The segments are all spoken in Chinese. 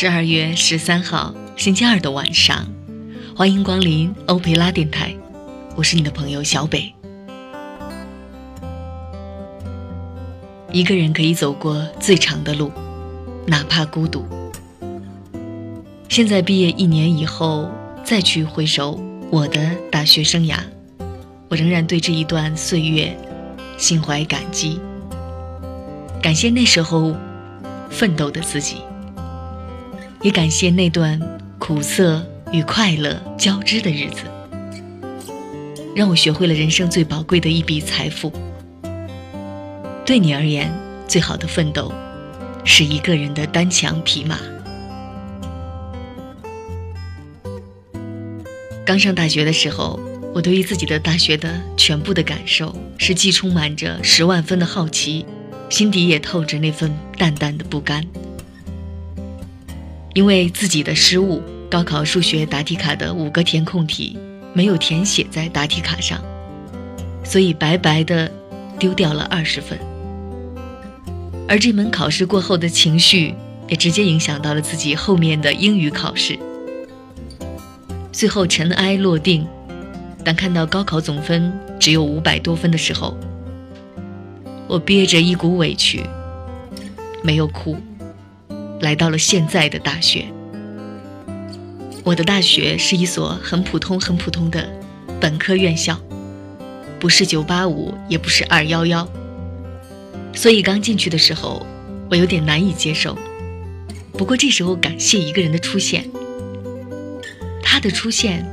十二月十三号星期二的晚上，欢迎光临欧培拉电台，我是你的朋友小北。一个人可以走过最长的路，哪怕孤独。现在毕业一年以后，再去回首我的大学生涯，我仍然对这一段岁月心怀感激，感谢那时候奋斗的自己。也感谢那段苦涩与快乐交织的日子，让我学会了人生最宝贵的一笔财富。对你而言，最好的奋斗，是一个人的单枪匹马。刚上大学的时候，我对于自己的大学的全部的感受，是既充满着十万分的好奇，心底也透着那份淡淡的不甘。因为自己的失误，高考数学答题卡的五个填空题没有填写在答题卡上，所以白白的丢掉了二十分。而这门考试过后的情绪，也直接影响到了自己后面的英语考试。最后尘埃落定，当看到高考总分只有五百多分的时候，我憋着一股委屈，没有哭。来到了现在的大学，我的大学是一所很普通、很普通的本科院校，不是九八五，也不是二幺幺，所以刚进去的时候，我有点难以接受。不过这时候感谢一个人的出现，他的出现，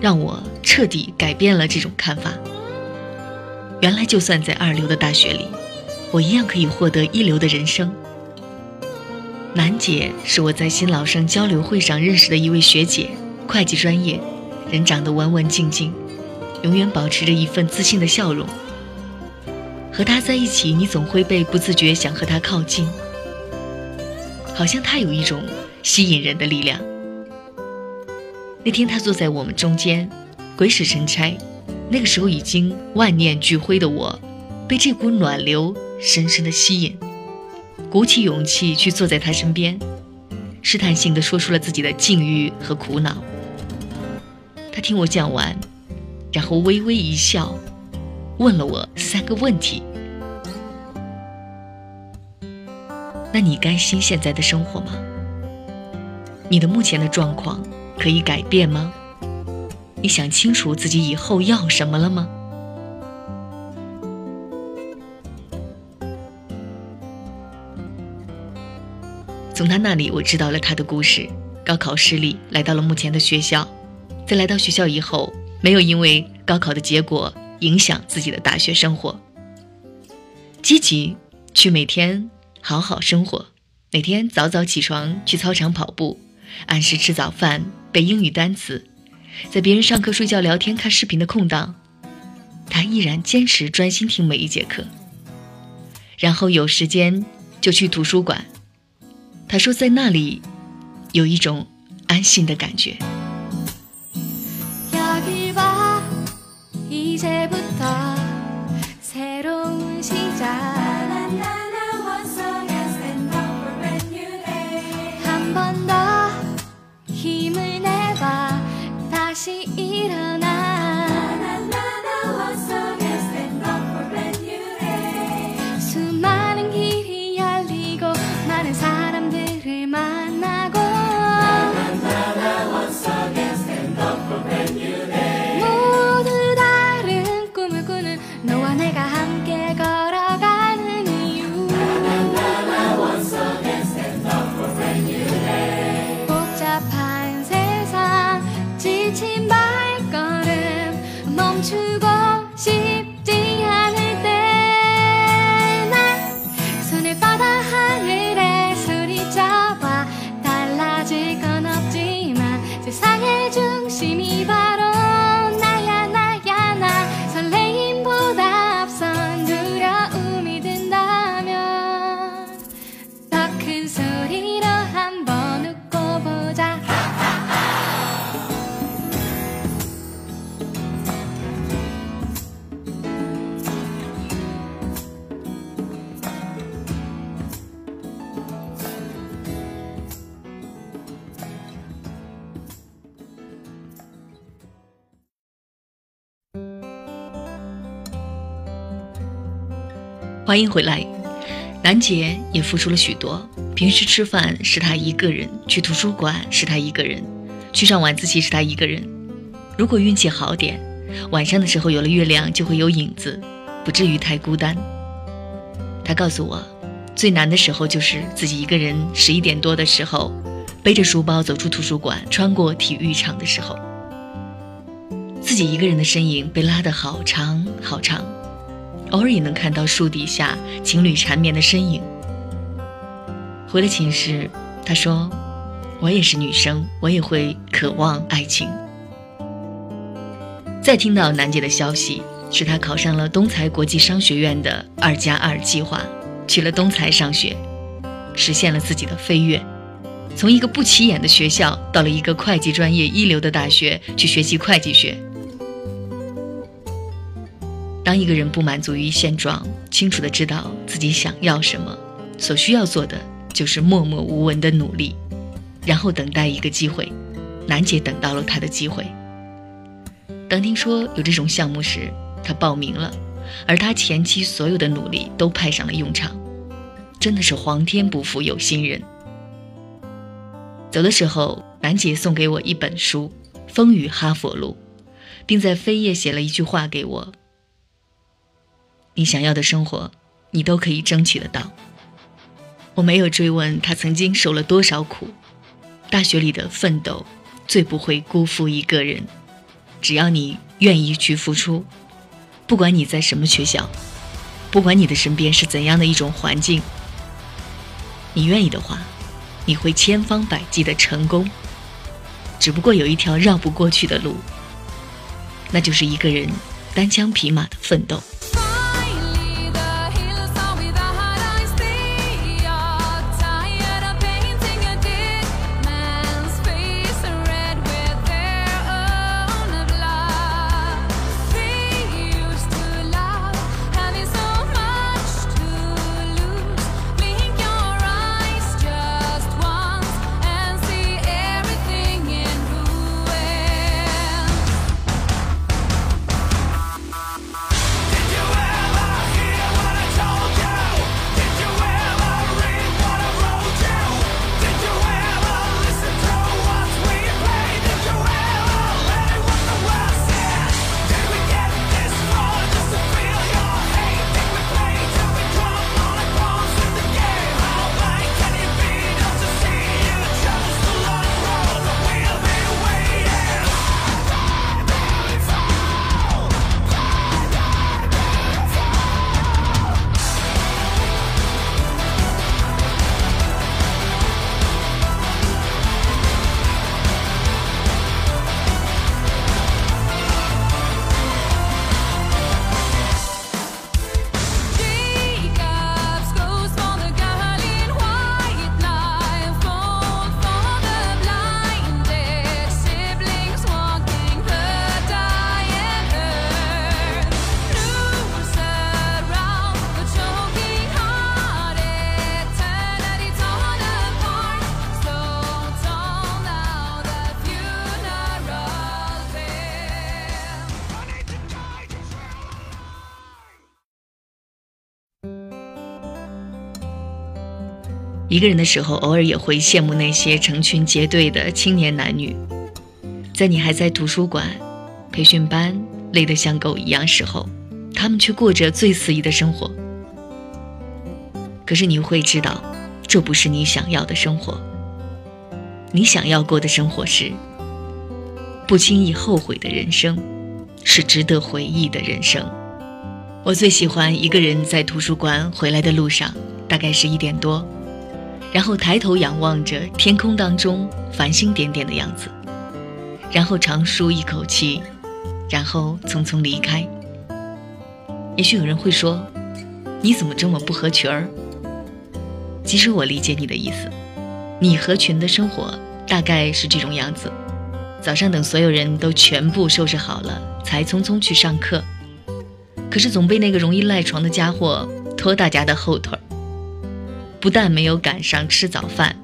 让我彻底改变了这种看法。原来就算在二流的大学里，我一样可以获得一流的人生。楠姐是我在新老生交流会上认识的一位学姐，会计专业，人长得文文静静，永远保持着一份自信的笑容。和她在一起，你总会被不自觉想和她靠近，好像她有一种吸引人的力量。那天她坐在我们中间，鬼使神差，那个时候已经万念俱灰的我，被这股暖流深深的吸引。鼓起勇气去坐在他身边，试探性的说出了自己的境遇和苦恼。他听我讲完，然后微微一笑，问了我三个问题：那你甘心现在的生活吗？你的目前的状况可以改变吗？你想清楚自己以后要什么了吗？从他那里，我知道了他的故事。高考失利，来到了目前的学校。在来到学校以后，没有因为高考的结果影响自己的大学生活。积极去每天好好生活，每天早早起床去操场跑步，按时吃早饭，背英语单词。在别人上课、睡觉、聊天、看视频的空档，他依然坚持专心听每一节课。然后有时间就去图书馆。他说，在那里有一种安心的感觉。欢迎回来。楠姐也付出了许多，平时吃饭是她一个人，去图书馆是她一个人，去上晚自习是她一个人。如果运气好点，晚上的时候有了月亮就会有影子，不至于太孤单。她告诉我，最难的时候就是自己一个人，十一点多的时候，背着书包走出图书馆，穿过体育场的时候。自己一个人的身影被拉得好长好长，偶尔也能看到树底下情侣缠绵的身影。回了寝室，他说：“我也是女生，我也会渴望爱情。”再听到楠姐的消息，是她考上了东财国际商学院的二加二计划，去了东财上学，实现了自己的飞跃，从一个不起眼的学校到了一个会计专业一流的大学去学习会计学。当一个人不满足于现状，清楚的知道自己想要什么，所需要做的就是默默无闻的努力，然后等待一个机会。楠姐等到了她的机会。当听说有这种项目时，她报名了，而她前期所有的努力都派上了用场，真的是皇天不负有心人。走的时候，楠姐送给我一本书《风雨哈佛路》，并在扉页写了一句话给我。你想要的生活，你都可以争取得到。我没有追问他曾经受了多少苦，大学里的奋斗，最不会辜负一个人。只要你愿意去付出，不管你在什么学校，不管你的身边是怎样的一种环境，你愿意的话，你会千方百计的成功。只不过有一条绕不过去的路，那就是一个人单枪匹马的奋斗。一个人的时候，偶尔也会羡慕那些成群结队的青年男女，在你还在图书馆、培训班累得像狗一样时候，他们却过着最肆意的生活。可是你会知道，这不是你想要的生活。你想要过的生活是不轻易后悔的人生，是值得回忆的人生。我最喜欢一个人在图书馆回来的路上，大概是一点多。然后抬头仰望着天空当中繁星点点的样子，然后长舒一口气，然后匆匆离开。也许有人会说：“你怎么这么不合群儿？”其实我理解你的意思，你合群的生活大概是这种样子：早上等所有人都全部收拾好了，才匆匆去上课，可是总被那个容易赖床的家伙拖大家的后腿儿。不但没有赶上吃早饭，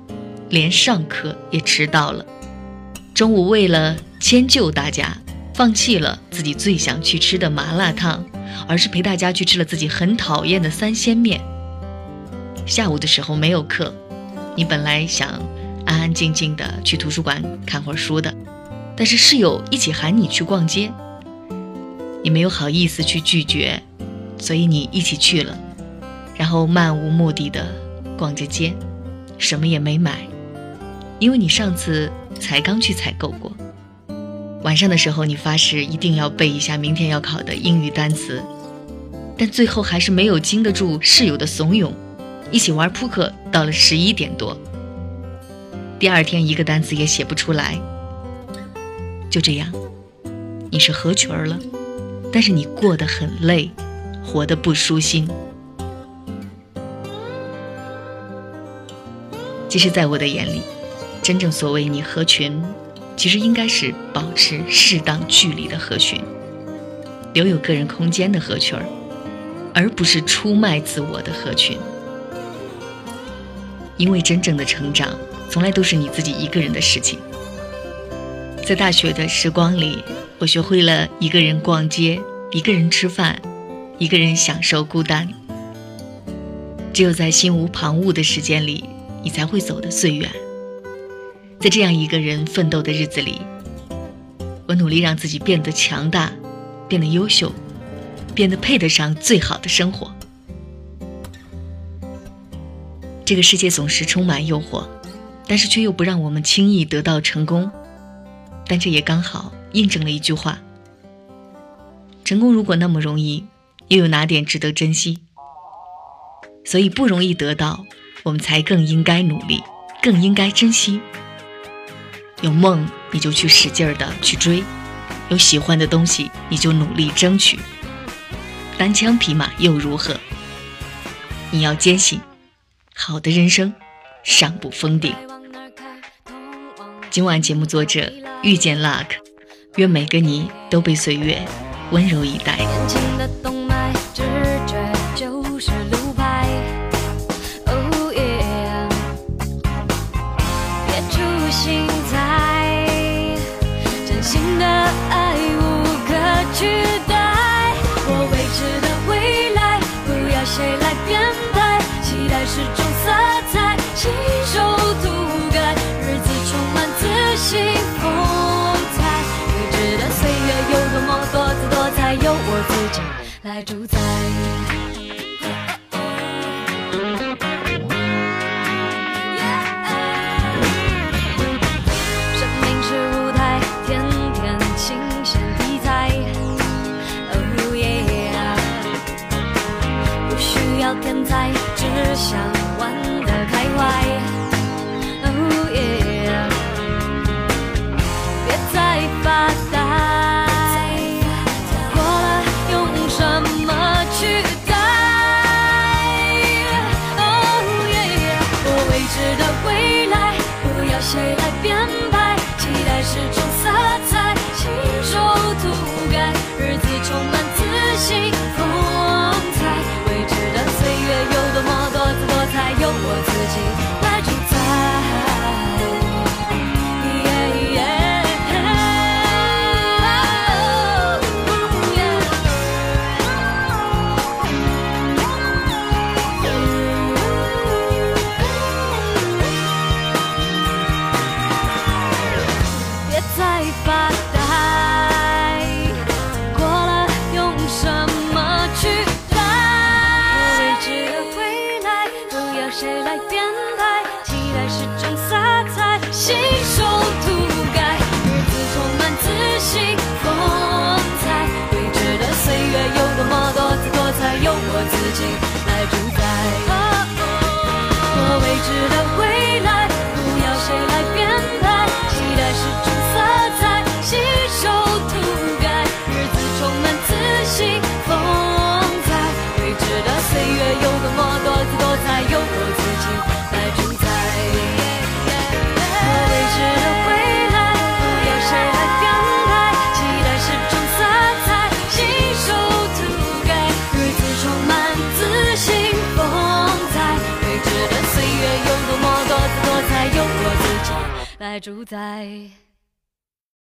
连上课也迟到了。中午为了迁就大家，放弃了自己最想去吃的麻辣烫，而是陪大家去吃了自己很讨厌的三鲜面。下午的时候没有课，你本来想安安静静的去图书馆看会儿书的，但是室友一起喊你去逛街，你没有好意思去拒绝，所以你一起去了，然后漫无目的的逛着街，什么也没买，因为你上次才刚去采购过。晚上的时候，你发誓一定要背一下明天要考的英语单词，但最后还是没有经得住室友的怂恿，一起玩扑克到了十一点多。第二天一个单词也写不出来。就这样，你是合群了，但是你过得很累，活得不舒心。其实，在我的眼里，真正所谓你合群。其实应该是保持适当距离的合群，留有个人空间的合群儿，而不是出卖自我的合群。因为真正的成长，从来都是你自己一个人的事情。在大学的时光里，我学会了一个人逛街，一个人吃饭，一个人享受孤单。只有在心无旁骛的时间里，你才会走得最远。在这样一个人奋斗的日子里，我努力让自己变得强大，变得优秀，变得配得上最好的生活。这个世界总是充满诱惑，但是却又不让我们轻易得到成功。但这也刚好印证了一句话：成功如果那么容易，又有哪点值得珍惜？所以不容易得到，我们才更应该努力，更应该珍惜。有梦你就去使劲儿的去追，有喜欢的东西你就努力争取。单枪匹马又如何？你要坚信，好的人生尚不封顶。今晚节目作者遇见 Luck，愿每个你都被岁月温柔以待。是种色彩亲手涂改日子充满自信风采。未知的岁月有多么多姿多彩由我自己来主宰。不需要天才，只想玩得开怀。magic 主宰。